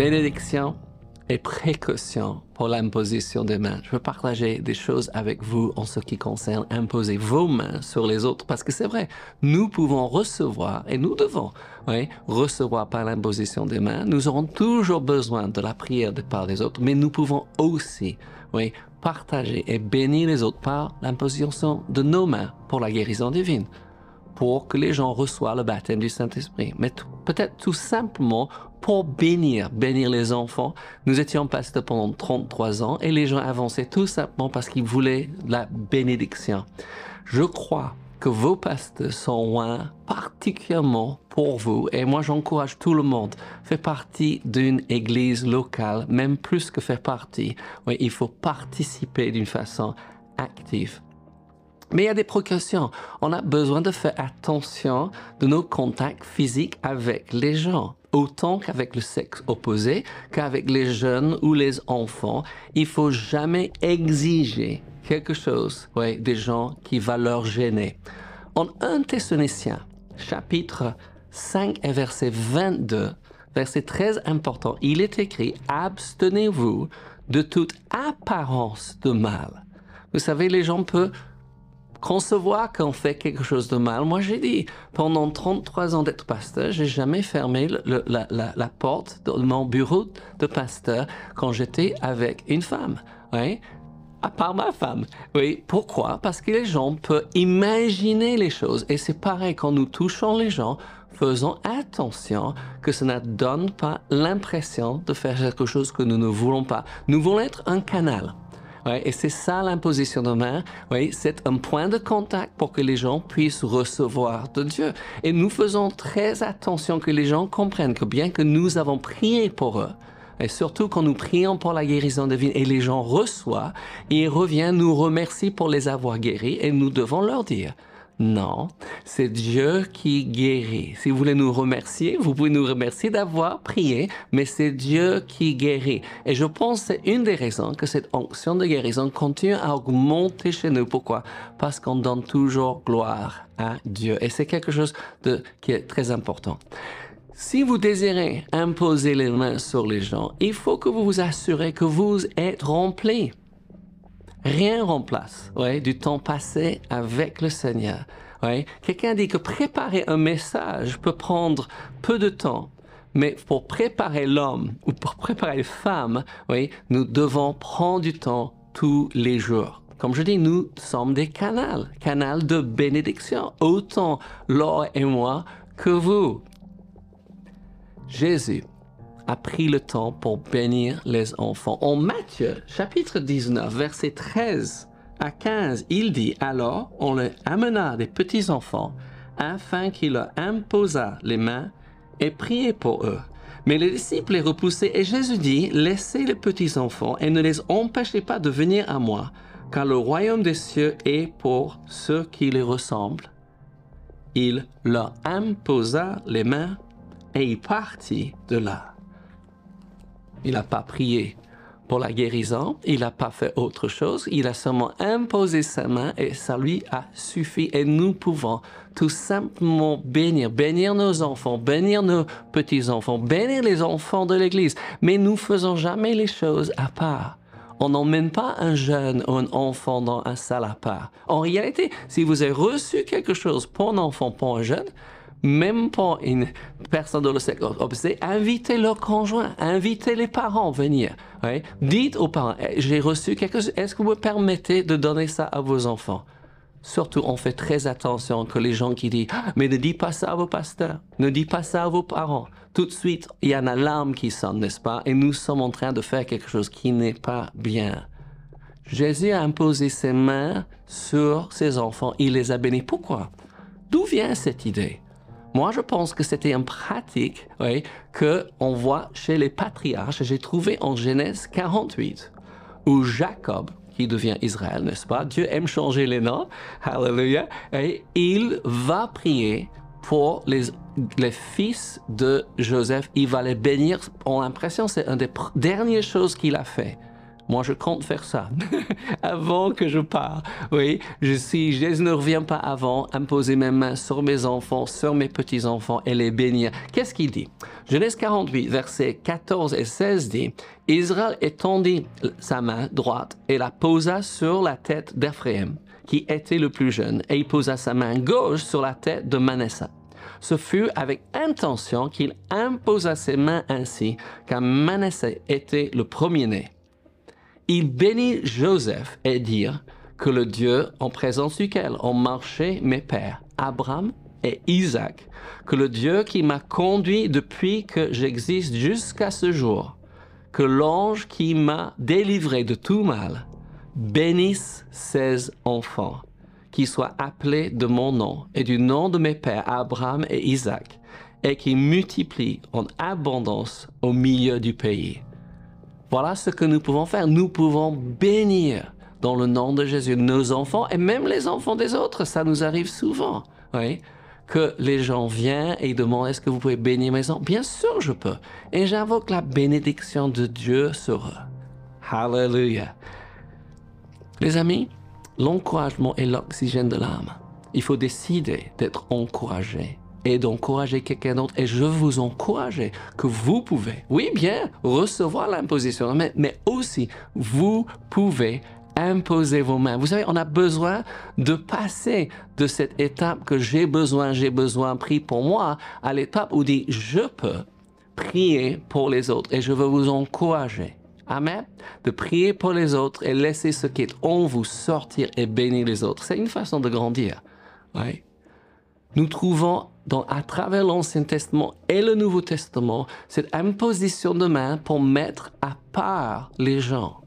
bénédiction et précaution pour l'imposition des mains. Je veux partager des choses avec vous en ce qui concerne imposer vos mains sur les autres, parce que c'est vrai, nous pouvons recevoir, et nous devons recevoir par l'imposition des mains. Nous aurons toujours besoin de la prière de part des autres, mais nous pouvons aussi partager et bénir les autres par l'imposition de nos mains pour la guérison divine pour que les gens reçoivent le baptême du Saint-Esprit, mais peut-être tout simplement pour bénir, bénir les enfants. Nous étions pasteurs pendant 33 ans et les gens avançaient tout simplement parce qu'ils voulaient la bénédiction. Je crois que vos pasteurs sont loin particulièrement pour vous. Et moi, j'encourage tout le monde. Faire partie d'une église locale, même plus que faire partie. Il faut participer d'une façon active. Mais il y a des précautions. On a besoin de faire attention de nos contacts physiques avec les gens. Autant qu'avec le sexe opposé, qu'avec les jeunes ou les enfants, il faut jamais exiger quelque chose ouais, des gens qui va leur gêner. En 1 Thessaloniciens, chapitre 5 et verset 22, verset très important, il est écrit Abstenez-vous de toute apparence de mal. Vous savez, les gens peuvent concevoir qu'on fait quelque chose de mal. Moi, j'ai dit, pendant 33 ans d'être pasteur, j'ai jamais fermé la, porte de mon bureau de pasteur quand j'étais avec une femme. Oui, à part ma femme. Oui, pourquoi? Parce que les gens peuvent imaginer les choses. Et c'est pareil, quand nous touchons les gens, faisons attention que ça ne donne pas l'impression de faire quelque chose que nous ne voulons pas. Nous voulons être un canal. Et c'est ça l'imposition de main. C'est un point de contact pour que les gens puissent recevoir de Dieu. Et nous faisons très attention que les gens comprennent que bien que nous avons prié pour eux, et surtout quand nous prions pour la guérison divine et les gens reçoivent, ils reviennent nous remercier pour les avoir guéris et nous devons leur dire, non, c'est Dieu qui guérit. Si vous voulez nous remercier, vous pouvez nous remercier d'avoir prié, mais c'est Dieu qui guérit. Et je pense que c'est une des raisons que cette onction de guérison continue à augmenter chez nous. Pourquoi? Parce qu'on donne toujours gloire à Dieu. Et c'est quelque chose de, qui est très important. Si vous désirez imposer les mains sur les gens, il faut que vous vous assurez que vous êtes rempli. Rien remplace ouais, du temps passé avec le Seigneur. Ouais. Quelqu'un dit que préparer un message peut prendre peu de temps, mais pour préparer l'homme ou pour préparer les femmes, oui, nous devons prendre du temps tous les jours. Comme je dis, nous sommes des canals, canals de bénédiction, autant Laure et moi que vous. Jésus a pris le temps pour bénir les enfants. En Matthieu, chapitre 19, verset 13 à 15, il dit, alors on les amena des petits-enfants afin qu'il leur imposa les mains et priait pour eux. Mais les disciples les repoussaient et Jésus dit, laissez les petits-enfants et ne les empêchez pas de venir à moi, car le royaume des cieux est pour ceux qui les ressemblent. Il leur imposa les mains et il partit de là. Il n'a pas prié pour la guérison, il n'a pas fait autre chose, il a seulement imposé sa main et ça lui a suffi. Et nous pouvons tout simplement bénir, bénir nos enfants, bénir nos petits-enfants, bénir les enfants de l'Église. Mais nous faisons jamais les choses à part. On n'emmène pas un jeune ou un enfant dans un salle à part. En réalité, si vous avez reçu quelque chose pour un enfant, pour un jeune, même pas une personne de le sexe opposé, invitez leur conjoint, invitez les parents à venir. Dites aux parents, eh, j'ai reçu quelque chose, est-ce que vous me permettez de donner ça à vos enfants? Surtout, on fait très attention que les gens qui disent, ah, mais ne dites pas ça à vos pasteurs, ne dites pas ça à vos parents. Tout de suite, il y a une alarme qui sonne, n'est-ce pas? Et nous sommes en train de faire quelque chose qui n'est pas bien. Jésus a imposé ses mains sur ses enfants, il les a bénis. Pourquoi? D'où vient cette idée? Moi, je pense que c'était une pratique oui, que on voit chez les patriarches. J'ai trouvé en Genèse 48, où Jacob, qui devient Israël, n'est-ce pas? Dieu aime changer les noms. Hallelujah. Et il va prier pour les, les fils de Joseph. Il va les bénir. On a l'impression c'est une des dernières choses qu'il a fait. Moi, je compte faire ça avant que je pars. Oui, je, si Jésus ne revient pas avant, imposer mes mains sur mes enfants, sur mes petits-enfants et les bénir. Qu'est-ce qu'il dit? Genèse 48, versets 14 et 16 dit, Israël étendit sa main droite et la posa sur la tête d'Ephraim, qui était le plus jeune, et il posa sa main gauche sur la tête de Manasseh ce fut avec intention qu'il imposa ses mains ainsi, car Manasseh était le premier-né. Il bénit Joseph et dit que le Dieu en présence duquel ont marché mes pères, Abraham et Isaac, que le Dieu qui m'a conduit depuis que j'existe jusqu'à ce jour, que l'ange qui m'a délivré de tout mal, bénisse ses enfants qui soit appelé de mon nom et du nom de mes pères Abraham et Isaac, et qui multiplie en abondance au milieu du pays. Voilà ce que nous pouvons faire. Nous pouvons bénir dans le nom de Jésus nos enfants et même les enfants des autres. Ça nous arrive souvent. Oui? Que les gens viennent et demandent est-ce que vous pouvez bénir mes enfants? Bien sûr, je peux. Et j'invoque la bénédiction de Dieu sur eux. Hallelujah. Les amis, L'encouragement est l'oxygène de l'âme. Il faut décider d'être encouragé et d'encourager quelqu'un d'autre. Et je vous encourage que vous pouvez, oui bien, recevoir l'imposition, mais, mais aussi vous pouvez imposer vos mains. Vous savez, on a besoin de passer de cette étape que j'ai besoin, j'ai besoin, prie pour moi, à l'étape où dit je peux prier pour les autres. Et je veux vous encourager Amen. De prier pour les autres et laisser ce qui est en vous sortir et bénir les autres. C'est une façon de grandir. Ouais. Nous trouvons à travers l'Ancien Testament et le Nouveau Testament cette imposition de main pour mettre à part les gens.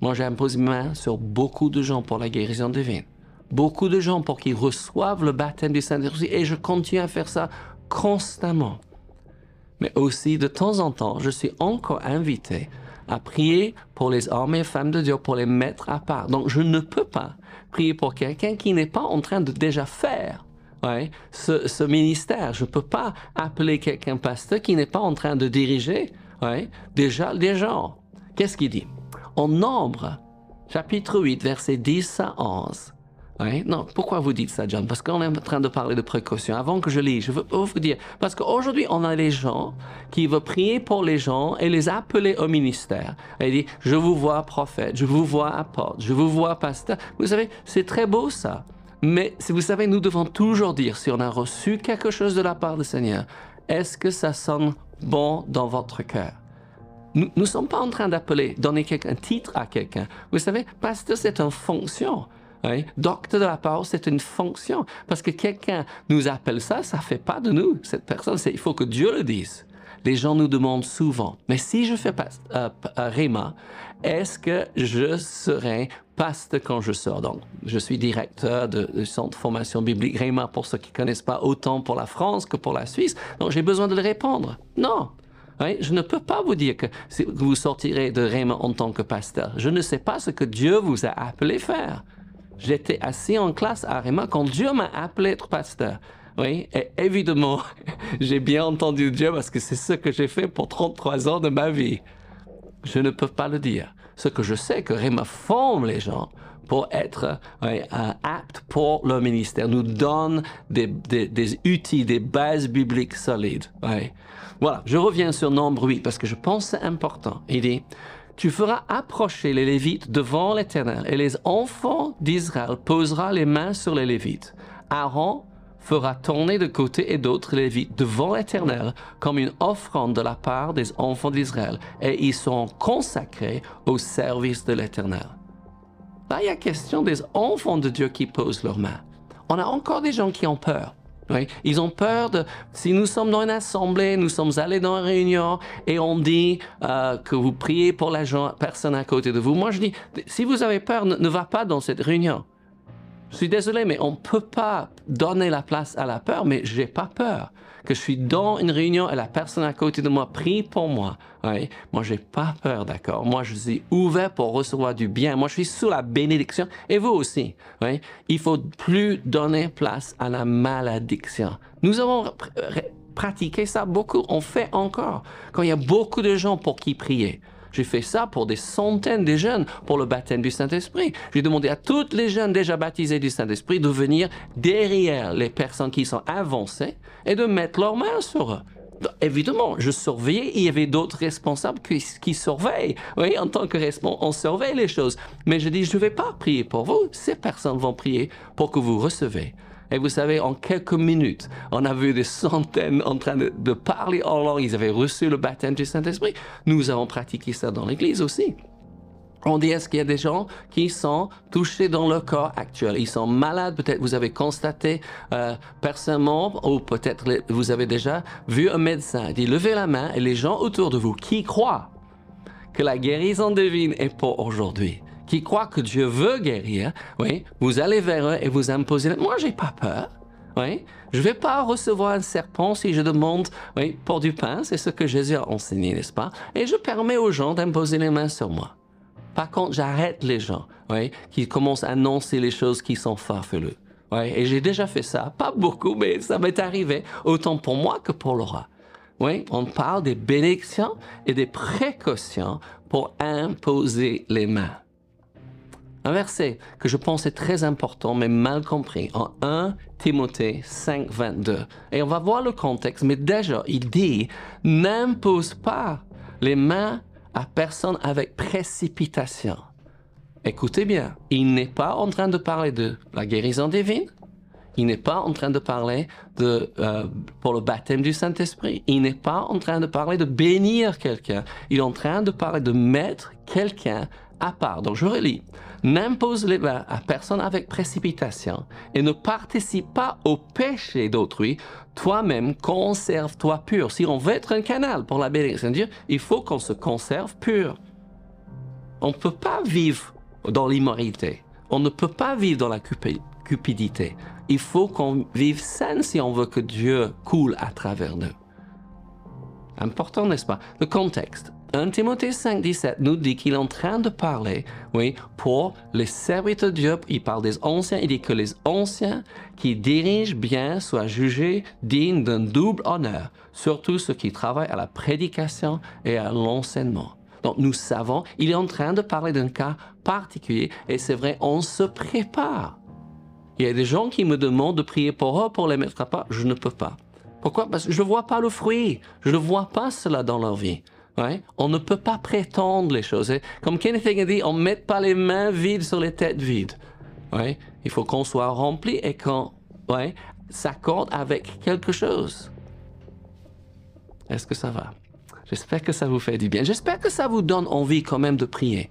Moi, j'ai imposé ma main sur beaucoup de gens pour la guérison divine. Beaucoup de gens pour qu'ils reçoivent le baptême du Saint-Esprit et je continue à faire ça constamment. Mais aussi, de temps en temps, je suis encore invité à prier pour les hommes et femmes de Dieu, pour les mettre à part. Donc, je ne peux pas prier pour quelqu'un qui n'est pas en train de déjà faire ouais, ce, ministère. Je ne peux pas appeler quelqu'un pasteur qui n'est pas en train de diriger ouais, déjà des gens. Qu'est-ce qu'il dit? En Nombre, chapitre 8, versets 10 à 11, non, pourquoi vous dites ça, John? Parce qu'on est en train de parler de précaution. Avant que je lise, je veux vous dire, parce qu'aujourd'hui, on a les gens qui veulent prier pour les gens et les appeler au ministère. Et dit, je vous vois prophète, je vous vois apôtre, je vous vois pasteur. Vous savez, c'est très beau ça. Mais si vous savez, nous devons toujours dire, si on a reçu quelque chose de la part du Seigneur, est-ce que ça sonne bon dans votre cœur? Nous ne sommes pas en train d'appeler, donner un titre à quelqu'un. Vous savez, pasteur, c'est une fonction. Docteur de la parole, c'est une fonction. Parce que quelqu'un nous appelle ça, ça fait pas de nous, cette personne. Il faut que Dieu le dise. Les gens nous demandent souvent, mais si je fais pas euh, euh, Réma, est-ce que je serai pasteur quand je sors? Donc, je suis directeur du centre de formation biblique Réma pour ceux qui connaissent pas autant pour la France que pour la Suisse. Donc, j'ai besoin de le répondre. Non. je ne peux pas vous dire que vous sortirez de Réma en tant que pasteur. Je ne sais pas ce que Dieu vous a appelé faire. J'étais assis en classe à Réma quand Dieu m'a appelé être pasteur. Oui, et évidemment, j'ai bien entendu Dieu parce que c'est ce que j'ai fait pour 33 ans de ma vie. Je ne peux pas le dire. Ce que je sais, que Réma forme les gens pour être oui, aptes pour le ministère, nous donne des, outils, des bases bibliques solides. Oui. Voilà, je reviens sur Nombre 8 parce que je pense que c'est important. Il dit, tu feras approcher les Lévites devant l'Éternel, et les enfants d'Israël posera les mains sur les Lévites. Aaron fera tourner de côté et d'autre les Lévites devant l'Éternel comme une offrande de la part des enfants d'Israël, et ils sont consacrés au service de l'Éternel. Là, il y a question des enfants de Dieu qui posent leurs mains. On a encore des gens qui ont peur. Ils ont peur de, si nous sommes dans une assemblée, nous sommes allés dans une réunion et on dit euh, que vous priez pour la personne à côté de vous. Moi, je dis, si vous avez peur, ne va pas dans cette réunion. Je suis désolé, mais on ne peut pas donner la place à la peur, mais j'ai pas peur que je suis dans une réunion et la personne à côté de moi prie pour moi. Oui, moi, j'ai pas peur, d'accord? Moi, je suis ouvert pour recevoir du bien. Moi, je suis sous la bénédiction. Et vous aussi. Oui? Il faut plus donner place à la malédiction. Nous avons pratiqué ça beaucoup. On fait encore. Quand il y a beaucoup de gens pour qui prier. J'ai fait ça pour des centaines de jeunes pour le baptême du Saint-Esprit. J'ai demandé à toutes les jeunes déjà baptisés du Saint-Esprit de venir derrière les personnes qui sont avancées et de mettre leurs mains sur eux. Évidemment, je surveillais, il y avait d'autres responsables qui, qui, surveillent. Oui, en tant que responsable, on surveille les choses. Mais je dis, je ne vais pas prier pour vous. Ces personnes vont prier pour que vous recevez. Et vous savez, en quelques minutes, on a vu des centaines en train de, parler en langue. Ils avaient reçu le baptême du Saint-Esprit. Nous avons pratiqué ça dans l'Église aussi. On dit, est-ce qu'il y a des gens qui sont touchés dans leur corps actuel? Ils sont malades, peut-être vous avez constaté euh, personnellement, ou peut-être vous avez déjà vu un médecin. Il dit, levez la main et les gens autour de vous qui croient que la guérison divine est pour aujourd'hui, qui croient que Dieu veut guérir, oui, vous allez vers eux et vous imposez. Moi, j'ai pas peur. Oui, je vais pas recevoir un serpent si je demande oui, pour du pain, c'est ce que Jésus a enseigné, n'est-ce pas? Et je permets aux gens d'imposer les mains sur moi. Par contre, j'arrête les gens oui, qui commencent à annoncer les choses qui sont farfelues. Oui, et j'ai déjà fait ça, pas beaucoup, mais ça m'est arrivé, autant pour moi que pour Laura. Oui, on parle des bénédictions et des précautions pour imposer les mains. Un verset que je pense est très important, mais mal compris, en 1 Timothée 5, 22. Et on va voir le contexte, mais déjà, il dit, n'impose pas les mains à personne avec précipitation. Écoutez bien, il n'est pas en train de parler de la guérison divine. Il n'est pas en train de parler de, euh, pour le baptême du Saint-Esprit. Il n'est pas en train de parler de bénir quelqu'un. Il est en train de parler de mettre quelqu'un à part. Donc je relis. N'impose les mains à personne avec précipitation et ne participe pas au péché d'autrui. Toi-même, conserve-toi pur. Si on veut être un canal pour la bénédiction de Dieu, il faut qu'on se conserve pur. On ne peut pas vivre dans l'immoralité. On ne peut pas vivre dans la cupidité. Il faut qu'on vive sain si on veut que Dieu coule à travers nous. Important, n'est-ce pas? Le contexte. 1 Timothée 5, 17 nous dit qu'il est en train de parler, oui, pour les serviteurs de Dieu. Il parle des anciens. Il dit que les anciens qui dirigent bien soient jugés dignes d'un double honneur, surtout ceux qui travaillent à la prédication et à l'enseignement. Donc nous savons, il est en train de parler d'un cas particulier et c'est vrai, on se prépare. Il y a des gens qui me demandent de prier pour eux pour les mettre à part. Je ne peux pas. Pourquoi? Parce que je ne vois pas le fruit. Je ne vois pas cela dans leur vie. Ouais? On ne peut pas prétendre les choses. Comme Kenneth Hagin dit, on ne met pas les mains vides sur les têtes vides. Ouais? Il faut qu'on soit rempli et qu'on ouais, s'accorde avec quelque chose. Est-ce que ça va? J'espère que ça vous fait du bien. J'espère que ça vous donne envie quand même de prier.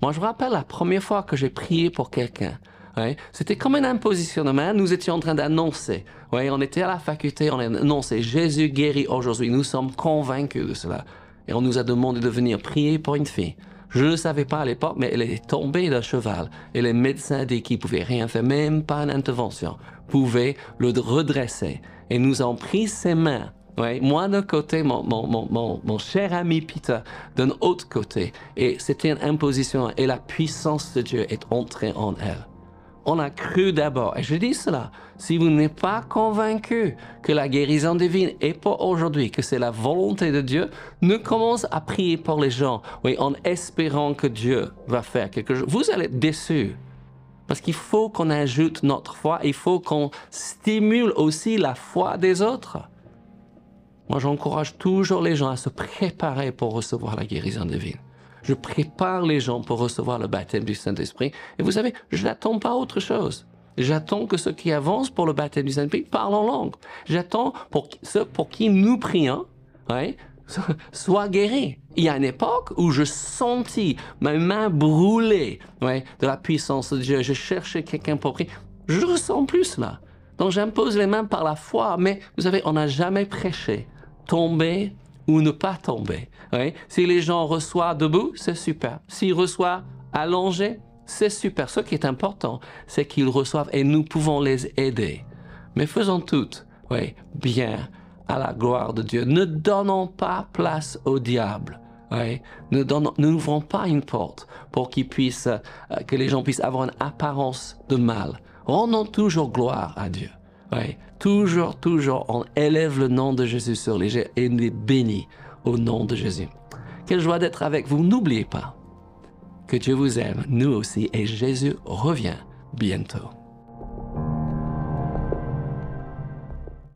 Moi, je me rappelle la première fois que j'ai prié pour quelqu'un. Ouais, C'était comme une imposition. Nous étions en train d'annoncer. Ouais, on était à la faculté, on a annoncé Jésus guérit aujourd'hui. Nous sommes convaincus de cela. Et on nous a demandé de venir prier pour une fille. Je ne savais pas à l'époque, mais elle est tombée d'un cheval. Et les médecins dit qu'ils pouvaient rien faire, même pas une intervention, pouvaient le redresser. Et nous avons pris ses mains. Ouais, moi d'un côté, mon, mon, mon, mon, cher ami Peter d'un autre côté. Et c'était une imposition et la puissance de Dieu est entrée en elle on a cru d'abord. Et je dis cela, si vous n'êtes pas convaincu que la guérison divine est pour aujourd'hui, que c'est la volonté de Dieu, ne commence à prier pour les gens, oui, en espérant que Dieu va faire quelque chose. Vous allez être déçus. Parce qu'il faut qu'on ajoute notre foi, il faut qu'on stimule aussi la foi des autres. Moi, j'encourage toujours les gens à se préparer pour recevoir la guérison divine je prépare les gens pour recevoir le baptême du Saint-Esprit. Et vous savez, je n'attends pas autre chose. J'attends que ceux qui avancent pour le baptême du Saint-Esprit parlent en langue. J'attends pour ceux pour qui nous prions, ouais, soient guéris. Il y a une époque où je sentis ma main brûler ouais, de la puissance de Dieu. Je cherchais quelqu'un pour prier. Je ressens plus cela. Donc j'impose les mains par la foi, mais vous savez, on n'a jamais prêché. Tomber ou ne pas tomber. Si les gens reçoivent debout, c'est super. S'ils reçoivent allongés, c'est super. Ce qui est important, c'est qu'ils reçoivent et nous pouvons les aider. Mais faisons tout, oui, bien à la gloire de Dieu. Ne donnons pas place au diable. Ne n'ouvrons pas une porte pour qu'ils puissent, euh, que les gens puissent avoir une apparence de mal. Rendons toujours gloire à Dieu. Oui. Toujours, toujours, on élève le nom de Jésus sur les jets et nous les bénit au nom de Jésus. Quelle joie d'être avec vous. N'oubliez pas que Dieu vous aime, nous aussi, et Jésus revient bientôt.